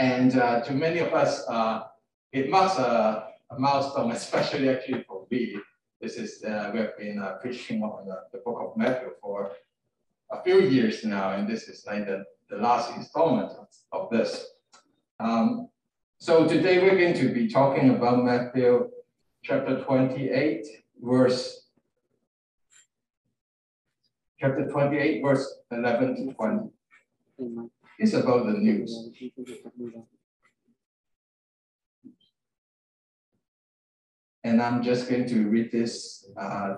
And uh, to many of us, uh, it marks a, a, milestone, especially actually for me. This is, uh, we have been uh, preaching on the, the, book of Matthew for a few years now, and this is like the, the last installment of, of this. Um, so today we're going to be talking about Matthew chapter 28, verse chapter 28, verse 11 to 20. It's about the news. And I'm just going to read this uh,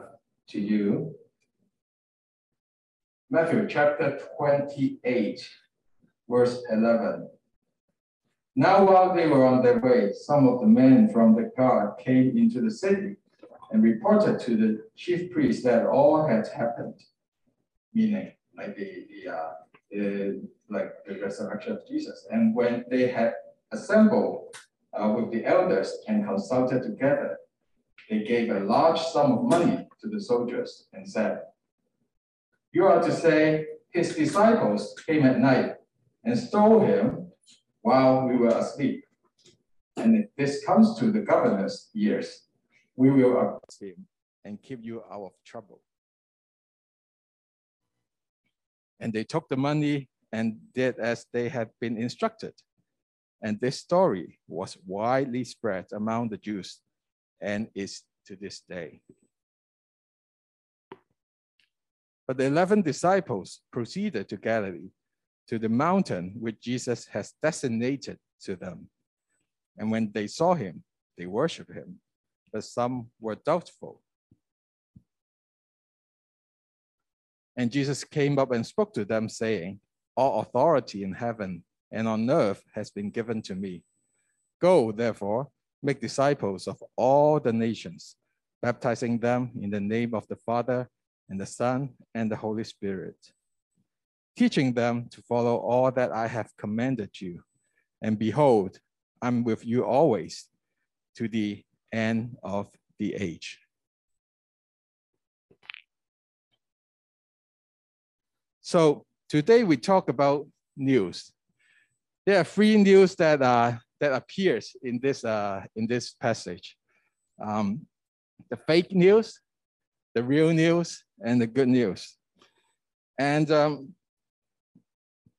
to you. Matthew chapter 28, verse 11. Now, while they were on their way, some of the men from the guard came into the city and reported to the chief priest that all had happened, meaning like the, the, uh, the like the resurrection of Jesus. And when they had assembled uh, with the elders and consulted together, they gave a large sum of money to the soldiers and said, You are to say, his disciples came at night and stole him while we were asleep. And if this comes to the governor's ears, we will arrest him and keep you out of trouble. And they took the money and did as they had been instructed. And this story was widely spread among the Jews and is to this day. But the 11 disciples proceeded to Galilee, to the mountain which Jesus has designated to them. And when they saw him, they worshiped him, but some were doubtful. And Jesus came up and spoke to them, saying, All authority in heaven and on earth has been given to me. Go, therefore, make disciples of all the nations, baptizing them in the name of the Father and the Son and the Holy Spirit, teaching them to follow all that I have commanded you. And behold, I'm with you always to the end of the age. So today we talk about news. There are three news that uh, that appears in this uh, in this passage. Um, the fake news, the real news, and the good news. And um,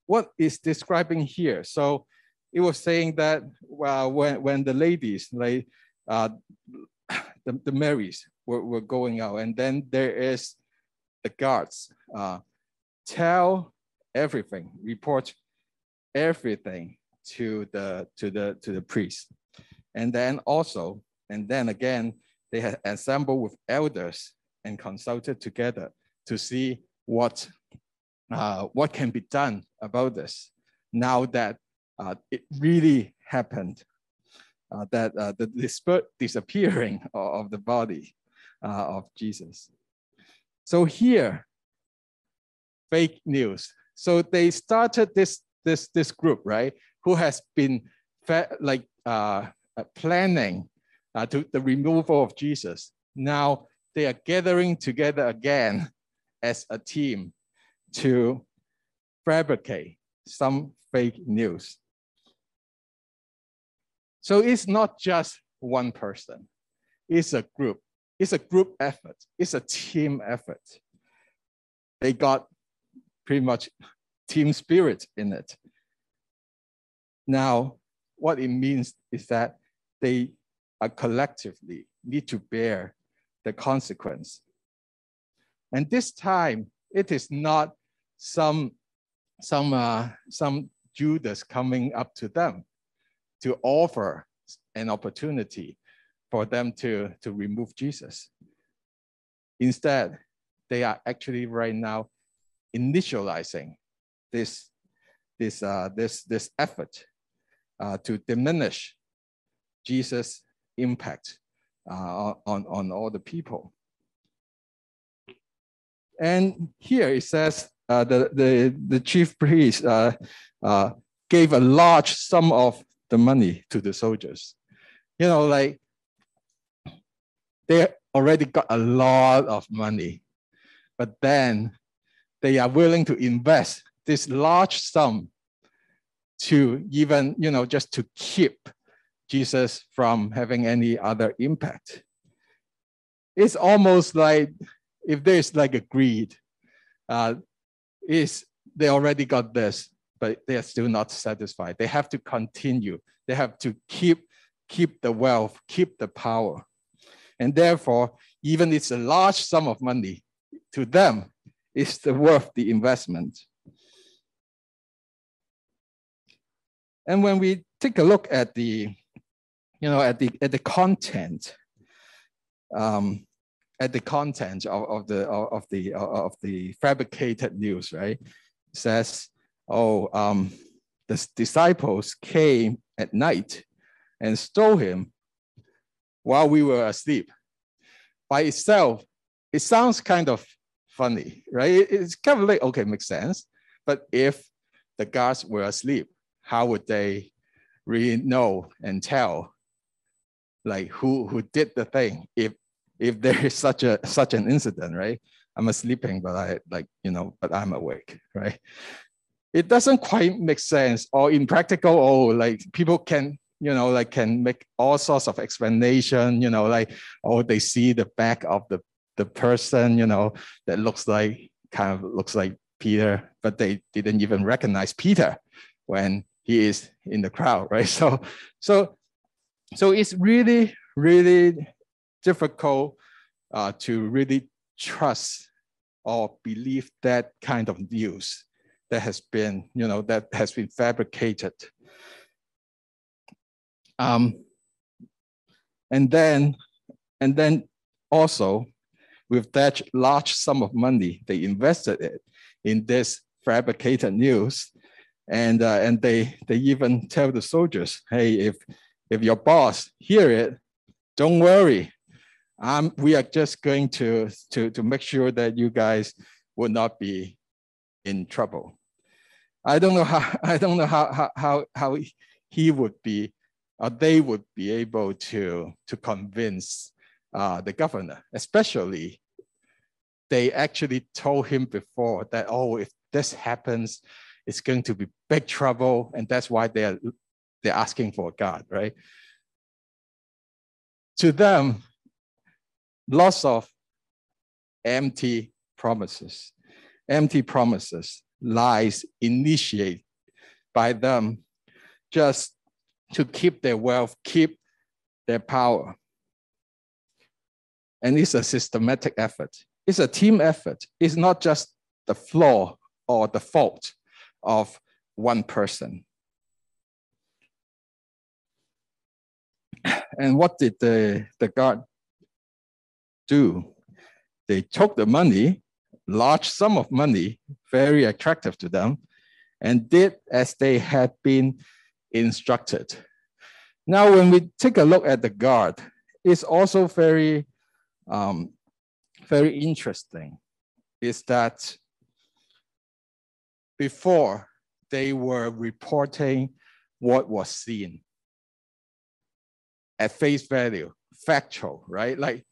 what is describing here? So it was saying that well, when, when the ladies, like uh, the, the Marys were, were going out, and then there is the guards, uh, tell everything, report everything to the to the to the priest. And then also, and then again, they had assembled with elders and consulted together to see what uh, what can be done about this now that uh, it really happened uh, that uh, the disappearing of the body uh, of Jesus. So here, fake news. So they started this this this group, right, who has been like uh, uh, planning uh, to the removal of Jesus. Now they are gathering together again as a team to fabricate some fake news. So it's not just one person, it's a group. It's a group effort, it's a team effort. They got pretty much team spirit in it. Now, what it means is that they are collectively need to bear the consequence. And this time, it is not some, some, uh, some Judas coming up to them to offer an opportunity for them to, to remove Jesus. Instead, they are actually right now initializing this, this, uh, this, this effort uh, to diminish Jesus' impact uh, on, on all the people. And here it says uh, the, the, the chief priest uh, uh, gave a large sum of the money to the soldiers. You know, like they already got a lot of money, but then they are willing to invest this large sum to even, you know, just to keep Jesus from having any other impact. It's almost like if there's like a greed, uh, is they already got this, but they are still not satisfied. They have to continue. They have to keep keep the wealth, keep the power. And therefore, even it's a large sum of money, to them, it's the worth the investment. And when we take a look at the, you know, at the at the content, um, at the content of, of the of the of the fabricated news, right? It says, oh, um, the disciples came at night and stole him while we were asleep. By itself, it sounds kind of funny, right? It's kind of like, okay, makes sense. But if the guards were asleep, how would they really know and tell like who who did the thing if if there is such a such an incident, right? I'm sleeping, but I like, you know, but I'm awake, right? It doesn't quite make sense or impractical, or like people can you know, like can make all sorts of explanation, you know, like, oh, they see the back of the, the person, you know, that looks like, kind of looks like Peter, but they didn't even recognize Peter when he is in the crowd, right? So, so, so it's really, really difficult uh, to really trust or believe that kind of news that has been, you know, that has been fabricated um, and then, and then also with that large sum of money, they invested it in this fabricated news. And, uh, and they, they even tell the soldiers, hey, if, if your boss hear it, don't worry. Um, we are just going to, to, to make sure that you guys will not be in trouble. I don't know how I don't know how how how he would be uh, they would be able to, to convince uh, the governor, especially they actually told him before that, oh, if this happens, it's going to be big trouble. And that's why they're, they're asking for God, right? To them, lots of empty promises, empty promises, lies initiated by them just to keep their wealth, keep their power. And it's a systematic effort. It's a team effort. It's not just the flaw or the fault of one person. And what did the, the guard do? They took the money, large sum of money, very attractive to them, and did as they had been instructed. Now, when we take a look at the guard, it's also very, um, very interesting is that before they were reporting what was seen at face value, factual, right? Like,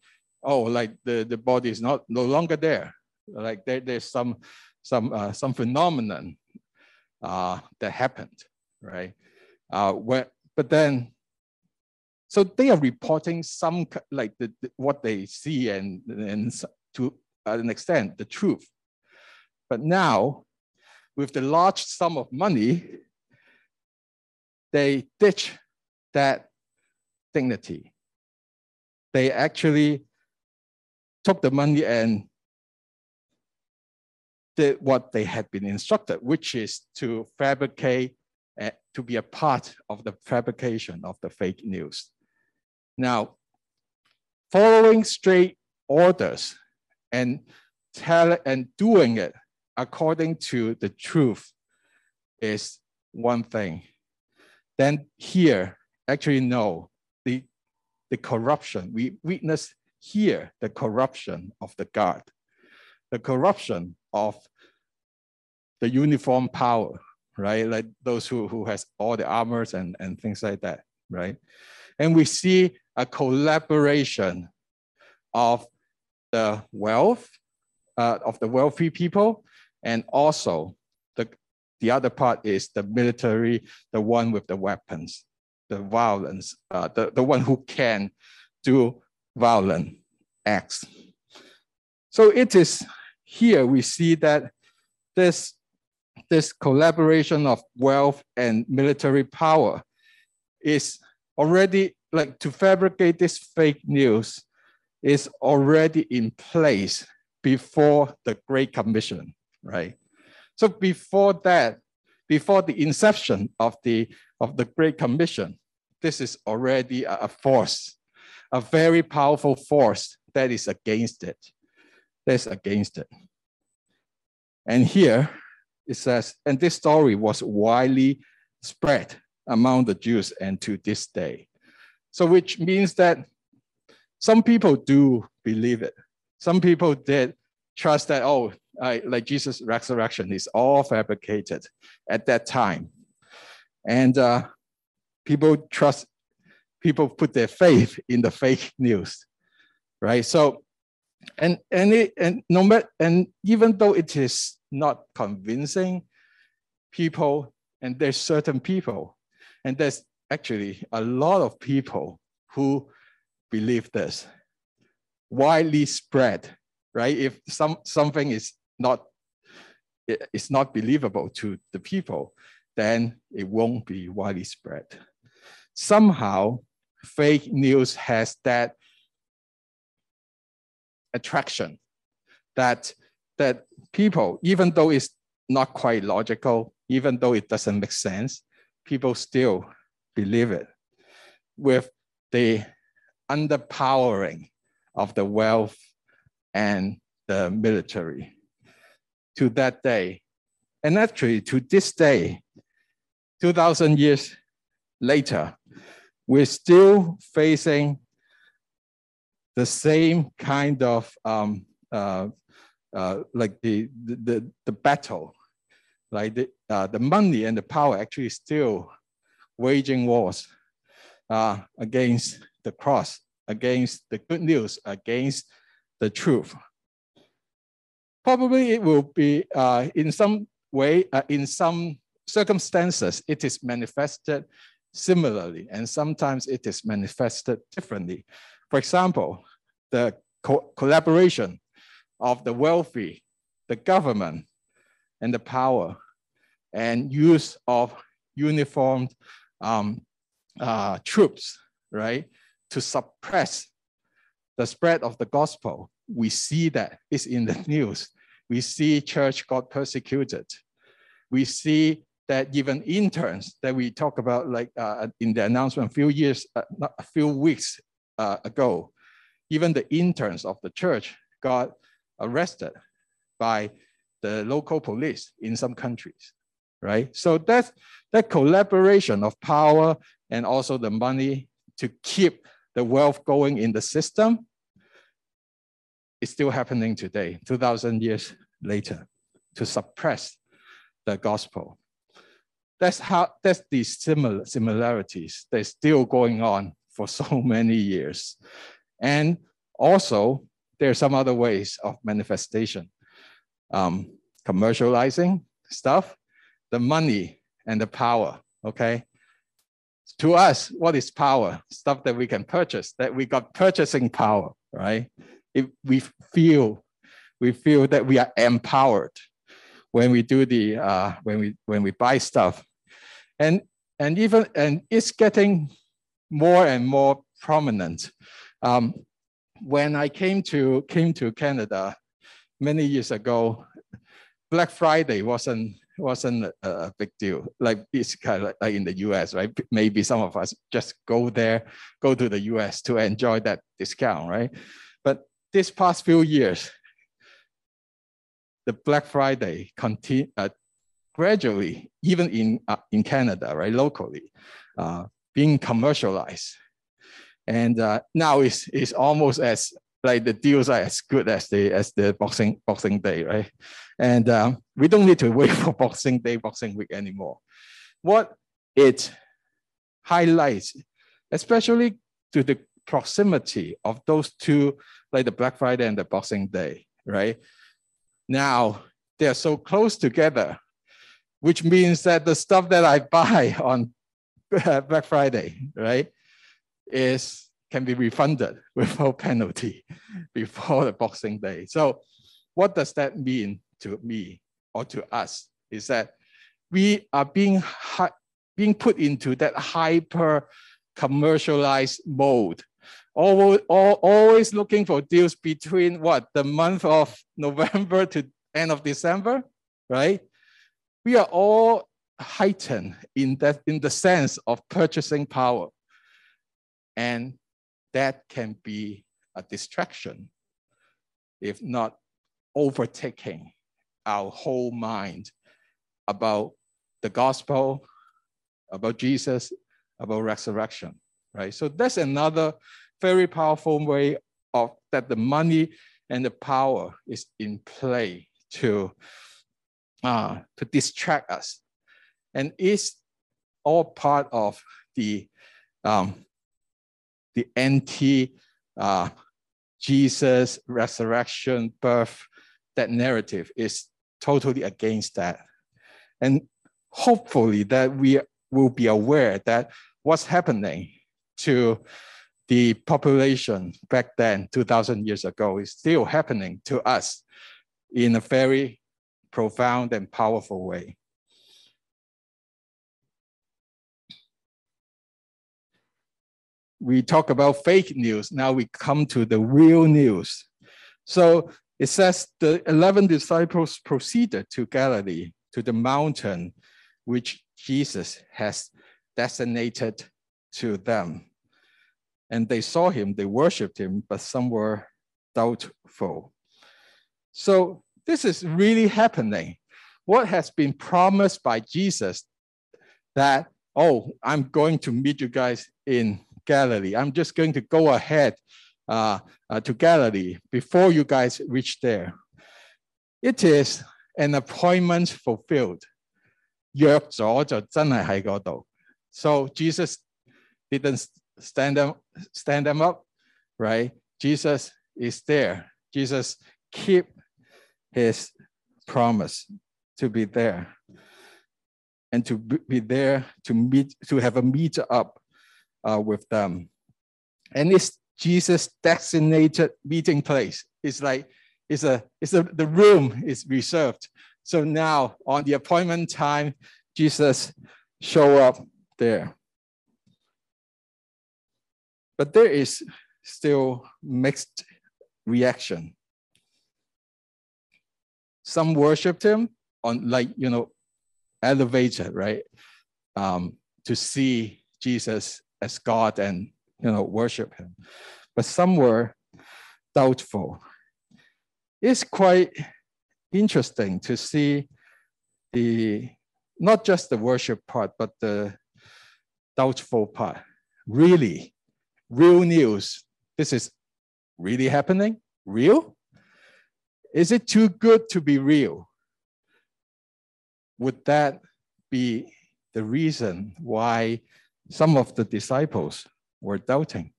oh, like the, the body is not no longer there. Like there, there's some some uh, some phenomenon uh, that happened, right? Uh, where, but then, so they are reporting some like the, the, what they see and, and to an extent the truth. But now, with the large sum of money, they ditch that dignity. They actually took the money and did what they had been instructed, which is to fabricate eh, to be a part of the fabrication of the fake news. Now, following straight orders and tell and doing it according to the truth is one thing. Then here, actually no, the, the corruption, we witness here the corruption of the guard, the corruption of the uniform power, right? Like those who, who has all the armors and, and things like that, right? And we see a collaboration of the wealth, uh, of the wealthy people, and also the, the other part is the military, the one with the weapons, the violence, uh, the, the one who can do violent acts. So it is here we see that this, this collaboration of wealth and military power is already like to fabricate this fake news is already in place before the Great Commission, right? So before that, before the inception of the, of the Great Commission, this is already a force, a very powerful force that is against it. That's against it. And here it says, and this story was widely spread among the Jews and to this day. So which means that some people do believe it. Some people did trust that, oh, I, like Jesus' resurrection is all fabricated at that time. And uh, people trust, people put their faith in the fake news, right? So, and and it, and no matter, and even though it is not convincing, people and there's certain people, and there's actually a lot of people who believe this, widely spread, right? If some something is not it's not believable to the people, then it won't be widely spread. Somehow, fake news has that attraction that that people, even though it's not quite logical, even though it doesn't make sense, people still believe it with the underpowering of the wealth and the military to that day. And actually, to this day, 2,000 years later, we're still facing the same kind of um, uh, uh, like the, the, the battle, like the, uh, the money and the power actually still waging wars uh, against the cross, against the good news, against the truth. Probably it will be uh, in some way, uh, in some circumstances, it is manifested similarly, and sometimes it is manifested differently. For example, the co collaboration of the wealthy, the government, and the power, and use of uniformed um, uh, troops, right, to suppress the spread of the gospel we see that it's in the news. We see church got persecuted. We see that even interns that we talk about, like uh, in the announcement a few years, uh, a few weeks uh, ago, even the interns of the church got arrested by the local police in some countries, right? So that's that collaboration of power and also the money to keep the wealth going in the system is still happening today, 2,000 years later, to suppress the gospel. That's how, that's the similar similarities that's still going on for so many years. And also, there are some other ways of manifestation. Um, commercializing stuff, the money and the power, okay? To us, what is power? Stuff that we can purchase, that we got purchasing power, right? if we feel we feel that we are empowered when we do the uh, when we when we buy stuff and and even and it's getting more and more prominent um, when i came to came to canada many years ago black friday wasn't wasn't a, big deal. Like it's kind of like in the us right? Maybe some of us just go there go to the us to enjoy that discount right? But this past few years, the Black Friday continue, uh, gradually, even in, uh, in Canada, right, locally, uh, being commercialized. And uh, now it's, it's almost as like the deals are as good as the as the boxing boxing day, right? And um, we don't need to wait for boxing day, boxing week anymore. What it highlights, especially to the proximity of those two like the Black Friday and the Boxing Day, right? Now they are so close together which means that the stuff that I buy on Black Friday, right, is can be refunded without penalty before the Boxing Day. So, what does that mean to me or to us? Is that we are being being put into that hyper commercialized mode. Always, always looking for deals between what the month of November to end of December, right? We are all heightened in that in the sense of purchasing power, and that can be a distraction, if not overtaking our whole mind about the gospel, about Jesus, about resurrection, right? So that's another very powerful way of that the money and the power is in play to uh, to distract us, and it's all part of the um, the anti uh, Jesus resurrection birth that narrative is totally against that, and hopefully that we will be aware that what's happening to the population back then, 2,000 years ago, is still happening to us in a very profound and powerful way. We talk about fake news. Now we come to the real news. So it says the 11 disciples proceeded to Galilee, to the mountain which Jesus has designated to them. And they saw him, they worshiped him, but some were doubtful. So this is really happening. What has been promised by Jesus that, oh, I'm going to meet you guys in Galilee. I'm just going to go ahead uh, uh, to Galilee before you guys reach there. It is an appointment fulfilled. 约咗就真系喺嗰度。So Jesus didn't stand them, stand them up, right? Jesus is there. Jesus keep his promise to be there and to be there to meet, to have a meet up uh, with them. And it's Jesus designated meeting place. It's like, it's a, it's a, the room is reserved. So now on the appointment time, Jesus show up there. But there is still mixed reaction. Some worshiped him on like, you know, elevated, right? Um, to see Jesus as God and, you know, worship him. But some were doubtful. It's quite interesting to see the, not just the worship part, but the doubtful part. Really, real news. This is really happening? Real? Is it too good to be real? Would that be the reason why some of the disciples were doubting?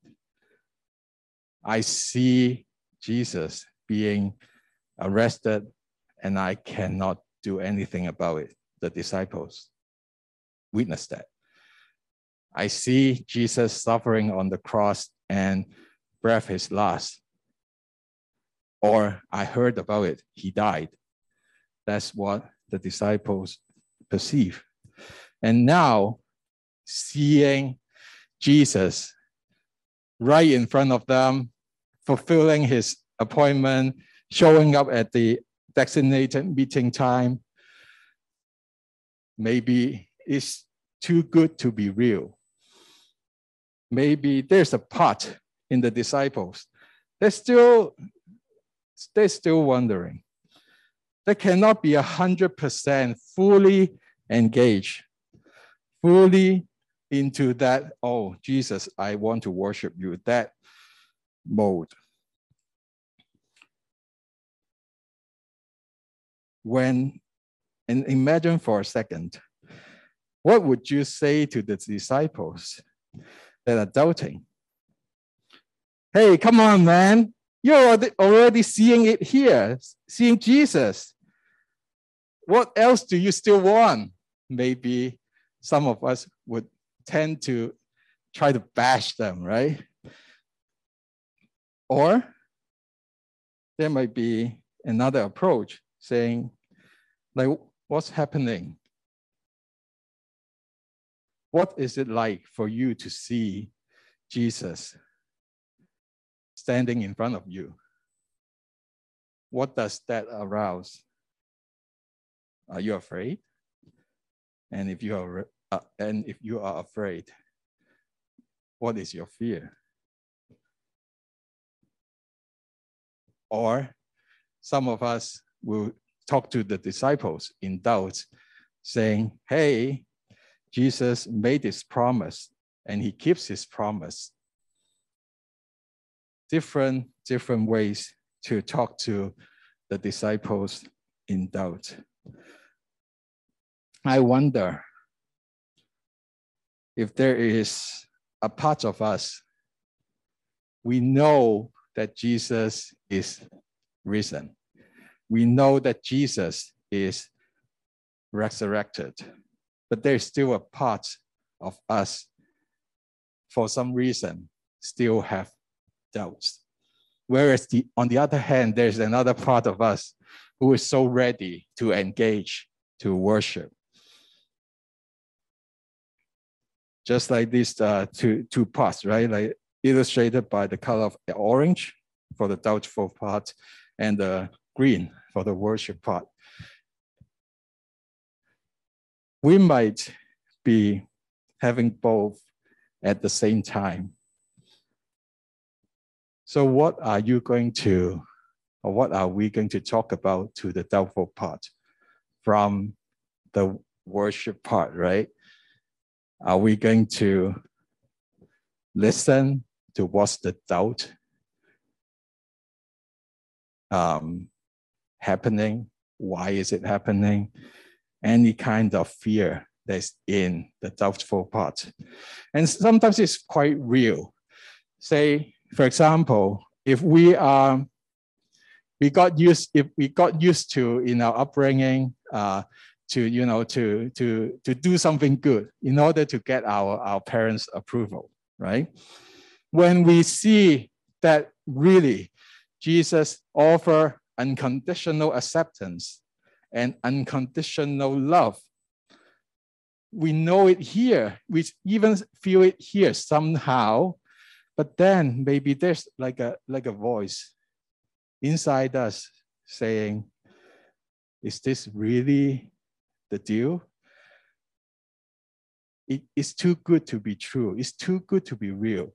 I see Jesus being arrested and I cannot do anything about it. The disciples witnessed that. I see Jesus suffering on the cross and breath his last or I heard about it, he died. That's what the disciples perceive. And now, seeing Jesus right in front of them, fulfilling his appointment, showing up at the designated meeting time, maybe it's too good to be real. Maybe there's a part in the disciples. They're still they're still wondering. They cannot be 100% fully engaged, fully into that, oh, Jesus, I want to worship you, that mode. When, and imagine for a second, what would you say to the disciples that are doubting? Hey, come on, man. You're already seeing it here, seeing Jesus. what else do you still want? Maybe some of us would tend to try to bash them, right? Or there might be another approach saying, like, what's happening? What is it like for you to see Jesus standing in front of you? What does that arouse? Are you afraid? And if you are uh, and if you are afraid, what is your fear? Or some of us will talk to the disciples in doubt, saying, Hey, Jesus made this promise and he keeps his promise. Different, different ways to talk to the disciples in doubt. I wonder if there is a part of us, we know that Jesus is risen. We know that Jesus is resurrected, but there's still a part of us, for some reason, still have doubts. Whereas the, on the other hand, there's another part of us who is so ready to engage, to worship. Just like these uh, two, two parts, right? Like illustrated by the color of orange for the doubtful part and the green for the worship part. We might be having both at the same time. So what are you going to, or what are we going to talk about to the doubtful part from the worship part, right? Are we going to listen to what's the doubt um, happening? Why is it happening? Any kind of fear that's in the doubtful part. And sometimes it's quite real. Say, for example, if we are we got used if we got used to in our upbringing uh, to you know to to to do something good in order to get our our parents approval right? When we see that really jesus offer unconditional acceptance and unconditional love we know it here we even feel it here somehow but then maybe there's like a like a voice inside us saying is this really the deal it is too good to be true. It's too good to be real.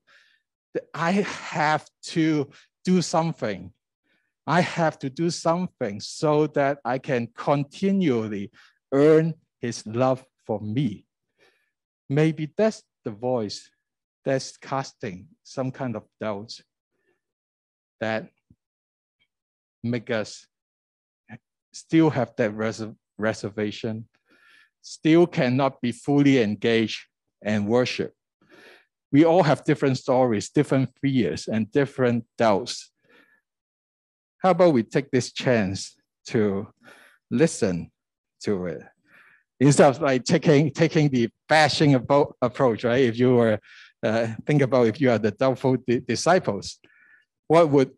I have to do something. I have to do something so that i can continually earn his love for me. Maybe that's the voice that's casting some kind of doubts that make us still have that reservation, still cannot be fully engaged and worship. We all have different stories, different fears, and different doubts. How about we take this chance to listen to it instead of like taking taking the bashing approach, right? If you were uh, think about if you are the doubtful di disciples, what would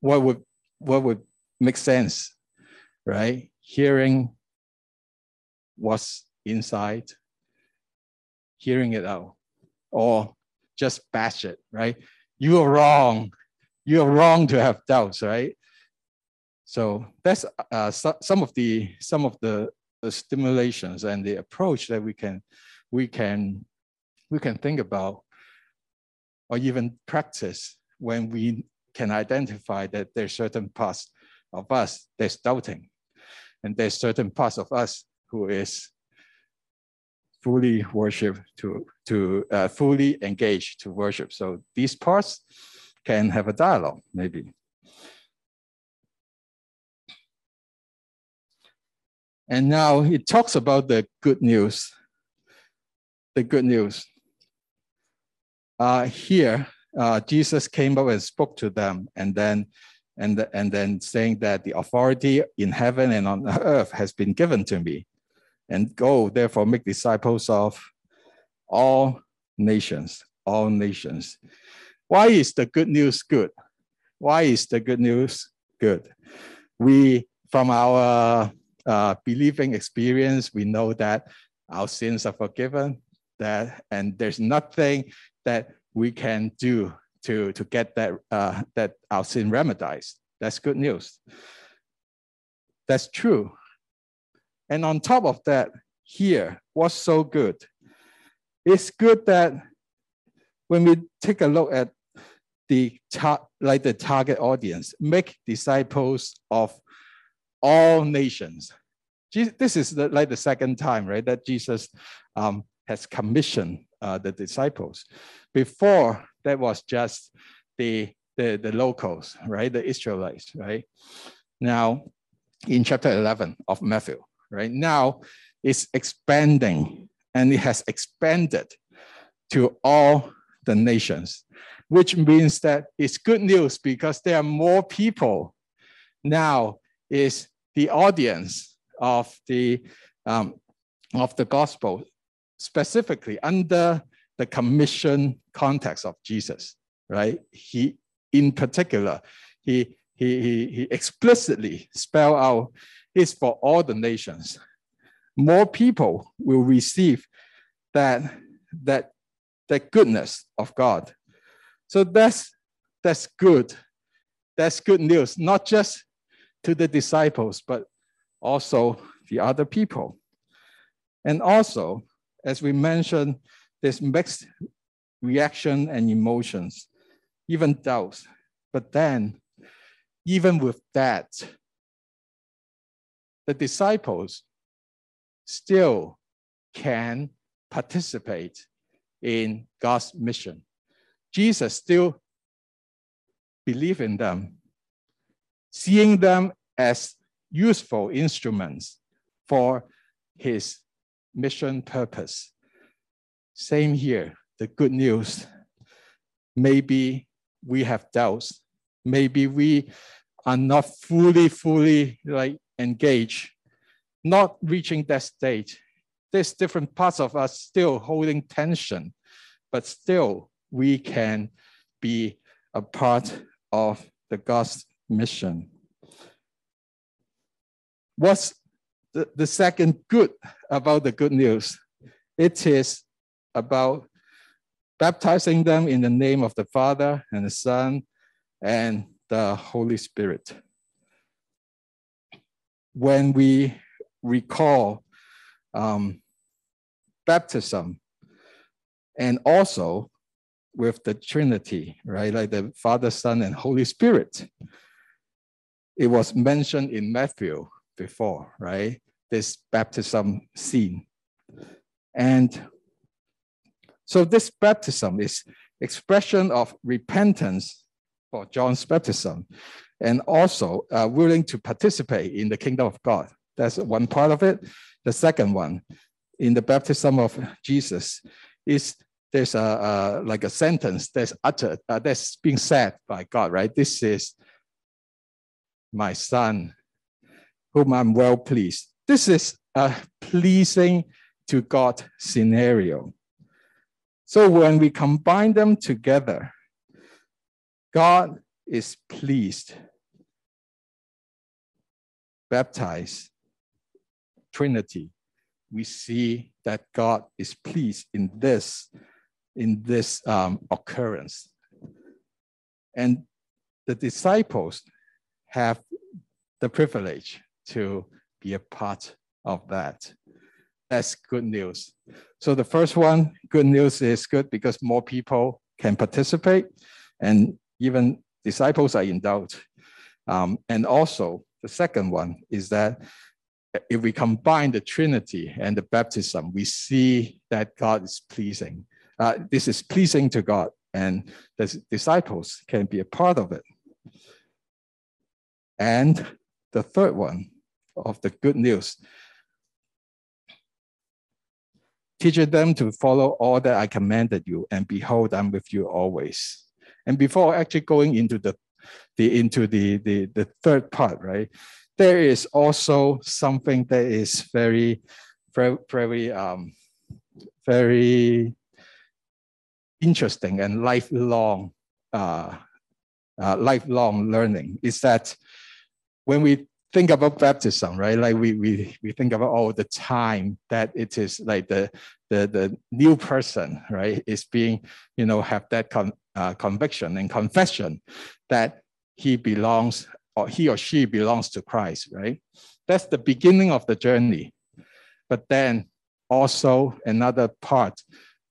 what would what would make sense, right? Hearing what's inside, hearing it out, or just bash it, right? You are wrong. You are wrong to have doubts, right? So that's uh, so, some of the some of the the stimulations and the approach that we can we can we can think about or even practice when we can identify that there's certain parts of us that's doubting and there's certain parts of us who is fully worship to to uh, fully engage to worship so these parts can have a dialogue maybe And now it talks about the good news. The good news. Uh, here, uh, Jesus came up and spoke to them, and then and, and then saying that the authority in heaven and on earth has been given to me. And go, therefore, make disciples of all nations, all nations. Why is the good news good? Why is the good news good? We, from our uh, believing experience, we know that our sins are forgiven, that and there's nothing that we can do to, to get that, uh, that our sin remedied. That's good news. That's true. And on top of that, here, what's so good? It's good that when we take a look at the like the target audience, make disciples of all nations. This is the, like the second time, right, that Jesus um, has commissioned uh, the disciples. Before, that was just the, the, the locals, right, the Israelites, right? Now, in chapter 11 of Matthew, right, now it's expanding and it has expanded to all the nations, which means that it's good news because there are more people now is the audience of the um, of the gospel, specifically under the commission context of Jesus, right? He, in particular, he he he, he explicitly spelled out is for all the nations. More people will receive that that that goodness of God. So that's that's good. That's good news, not just to the disciples, but also the other people. And also, as we mentioned, there's mixed reaction and emotions, even doubts. But then, even with that, the disciples still can participate in God's mission. Jesus still believe in them seeing them as useful instruments for his mission purpose. Same here, the good news. Maybe we have doubts. Maybe we are not fully, fully like engaged, not reaching that state. There's different parts of us still holding tension, but still we can be a part of the God's mission. What's the, the second good about the good news? It is about baptizing them in the name of the Father and the Son and the Holy Spirit. When we recall um, baptism and also with the Trinity, right? Like the Father, Son, and Holy Spirit it was mentioned in Matthew before, right? This baptism scene. And so this baptism is expression of repentance for John's baptism and also uh, willing to participate in the kingdom of God. That's one part of it. The second one, in the baptism of Jesus, is there's a, a like a sentence that's uttered, uh, that's being said by God, right? This is my son, whom I'm well pleased. This is a pleasing to God scenario. So when we combine them together, God is pleased. Baptized, Trinity, we see that God is pleased in this, in this um, occurrence. And the disciples have the privilege to be a part of that. That's good news. So the first one, good news is good because more people can participate and even disciples are in doubt. Um, and also the second one is that if we combine the Trinity and the baptism, we see that God is pleasing. Uh, this is pleasing to God and the disciples can be a part of it. And the third one of the good news, teaching them to follow all that I commanded you, and behold, I'm with you always. And before actually going into the the into the, the the third part, right? There is also something that is very, very, very, um, very interesting and lifelong, uh, uh, lifelong learning. Is that when we think about baptism, right? Like we we we think about all the time that it is like the the the new person, right, is being you know have that con, uh, conviction and confession that he belongs or he or she belongs to Christ, right? That's the beginning of the journey. But then also another part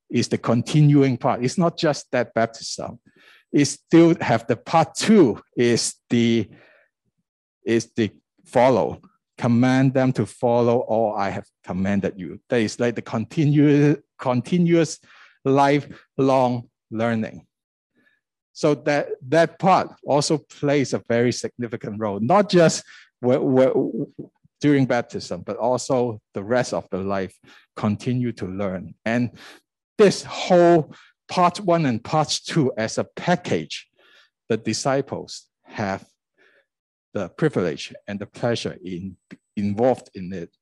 is the continuing part. It's not just that baptism. It still have the part two is the is the follow. Command them to follow all I have commanded you. That is like the continuous continuous lifelong learning. So that, that part also plays a very significant role, not just where, where, during baptism, but also the rest of the life, continue to learn. And this whole part one and part two as a package, the disciples have the privilege and the pleasure in involved in it.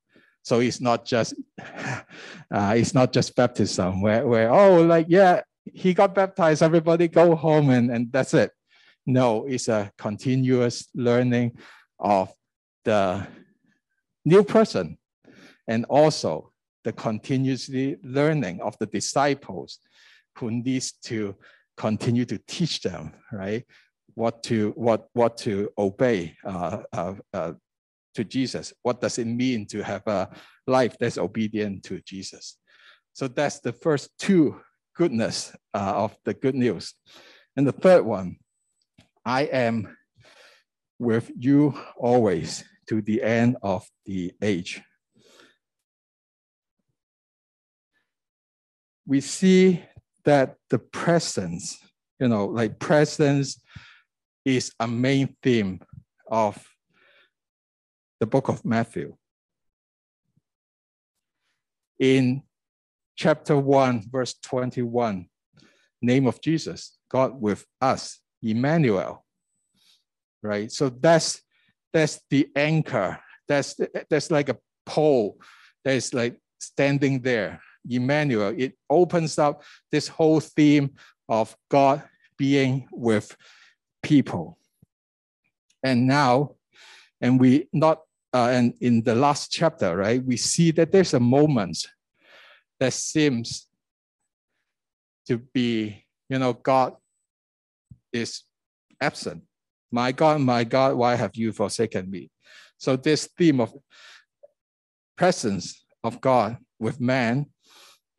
So it's not just uh, it's not just baptism where, where oh like yeah he got baptized, everybody go home and, and that's it. No, it's a continuous learning of the new person and also the continuously learning of the disciples who needs to continue to teach them, right? What to what what to obey uh, uh, uh, to Jesus. What does it mean to have a life that's obedient to Jesus? So that's the first two goodness uh, of the good news. And the third one, I am with you always to the end of the age. We see that the presence, you know, like presence is a main theme of the book of Matthew. In chapter 1, verse 21, name of Jesus, God with us, Emmanuel. Right? So that's that's the anchor. That's that's like a pole that is like standing there. Emmanuel. It opens up this whole theme of God being with people. And now, and we not uh, and in the last chapter, right, we see that there's a moment that seems to be, you know, God is absent. My God, my God, why have you forsaken me? So this theme of presence of God with man,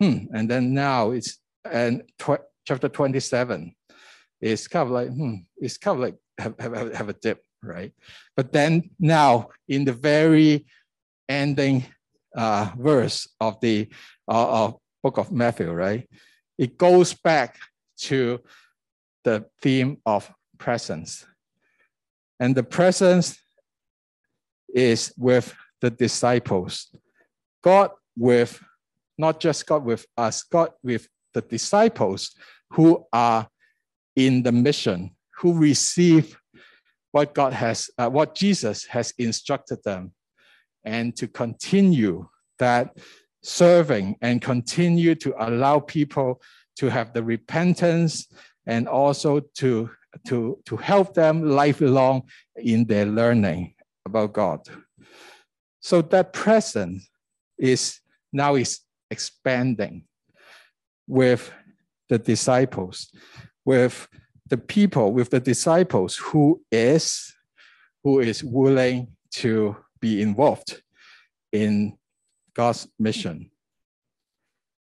hmm, and then now it's and tw- chapter 27 is kind of like, hmm, it's kind of like have, have, have a dip, right? But then now in the very ending uh, verse of the uh, of book of Matthew, right? It goes back to the theme of presence. And the presence is with the disciples. God with, not just God with us, God with the disciples who are in the mission, who receive what God has, uh, what Jesus has instructed them, and to continue that serving and continue to allow people to have the repentance and also to, to, to help them lifelong in their learning about God. So that presence is now is expanding with the disciples, with the people, with the disciples who is who is willing to be involved in God's mission.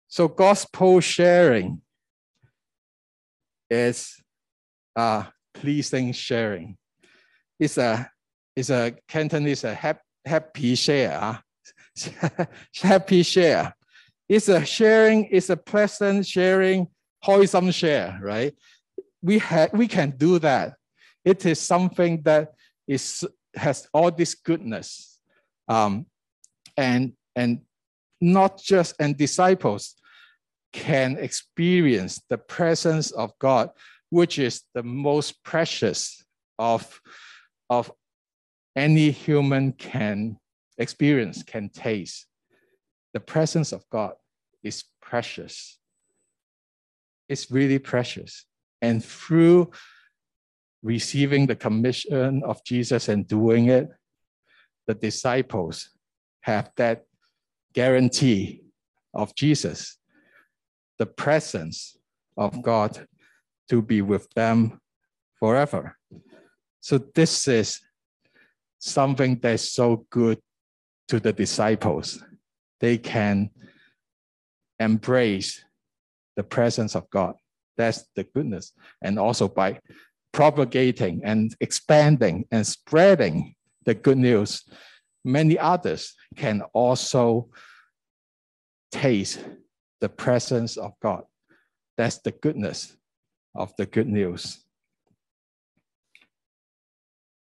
So gospel sharing is uh, pleasing sharing. It's a it's a Cantonese a happy, happy share. happy share. It's a sharing, it's a pleasant sharing, 開心 share, right? We have we can do that. It is something that is has all this goodness. Um, and and not just and disciples can experience the presence of God, which is the most precious of, of any human can experience, can taste. The presence of God is precious. It's really precious. And through receiving the commission of Jesus and doing it, the disciples have that guarantee of Jesus, the presence of God to be with them forever. So this is something that's so good to the disciples. They can embrace the presence of God. That's the goodness. And also by propagating and expanding and spreading the good news, many others can also taste the presence of God. That's the goodness of the good news.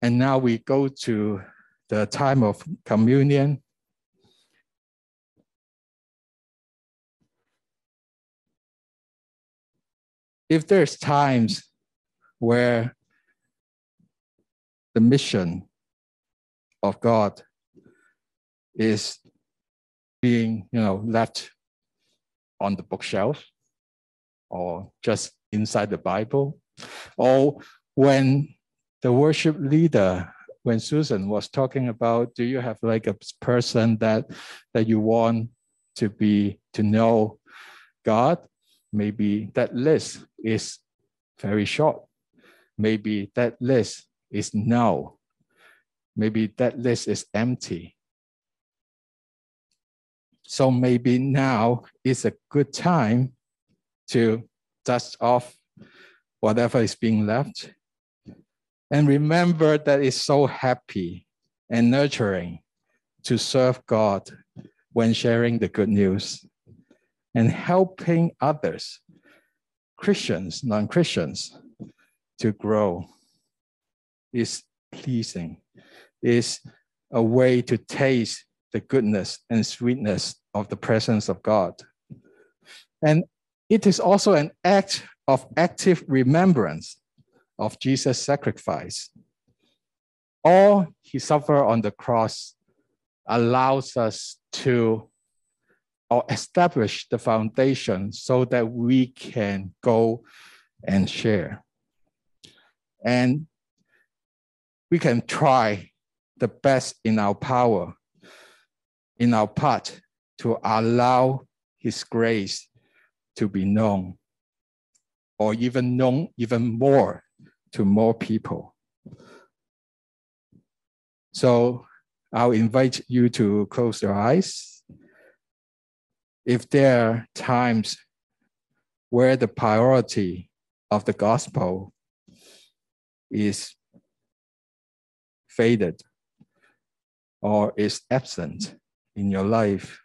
And now we go to the time of communion. If there's times where the mission of God is being, you know, left on the bookshelf or just inside the Bible, or when the worship leader, when Susan was talking about, do you have like a person that that you want to be to know God? Maybe that list is very short. Maybe that list is no. Maybe that list is empty. So maybe now is a good time to dust off whatever is being left. And remember that it's so happy and nurturing to serve God when sharing the good news and helping others, Christians, non Christians, to grow is pleasing, is a way to taste the goodness and sweetness of the presence of God. And it is also an act of active remembrance of Jesus' sacrifice. All he suffered on the cross allows us to or establish the foundation so that we can go and share. And we can try the best in our power, in our part, to allow His grace to be known, or even known even more to more people. So I'll invite you to close your eyes. If there are times where the priority of the gospel is faded or is absent in your life,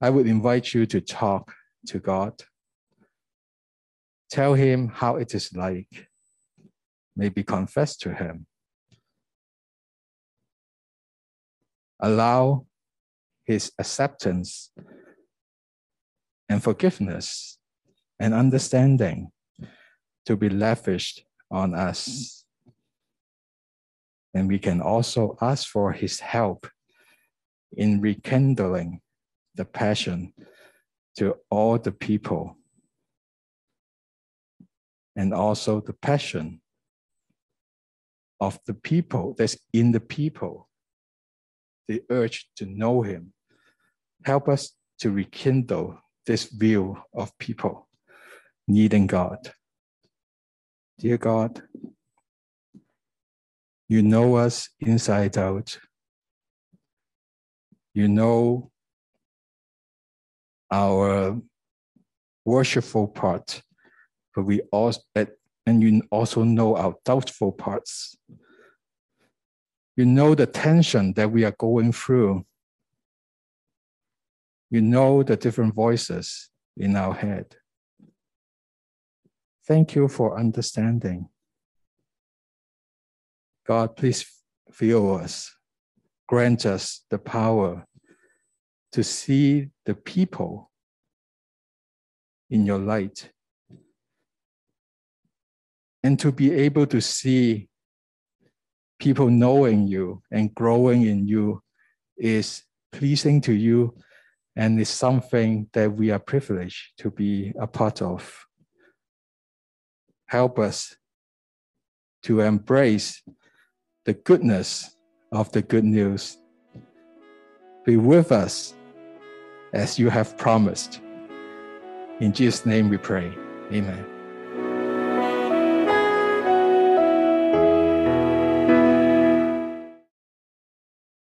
I would invite you to talk to God. Tell him how it is like. Maybe confess to him. Allow his acceptance and forgiveness and understanding to be lavished on us. And we can also ask for his help in rekindling the passion to all the people and also the passion of the people that's in the people, the urge to know him. Help us to rekindle this view of people needing God. Dear God, you know us inside out. You know our worshipful part, but we also and you also know our doubtful parts. You know the tension that we are going through. You know the different voices in our head. Thank you for understanding. God, please fill us, grant us the power to see the people in your light and to be able to see people knowing you and growing in you is pleasing to you and it's something that we are privileged to be a part of. Help us to embrace the goodness of the good news. Be with us as you have promised. In Jesus' name we pray. Amen.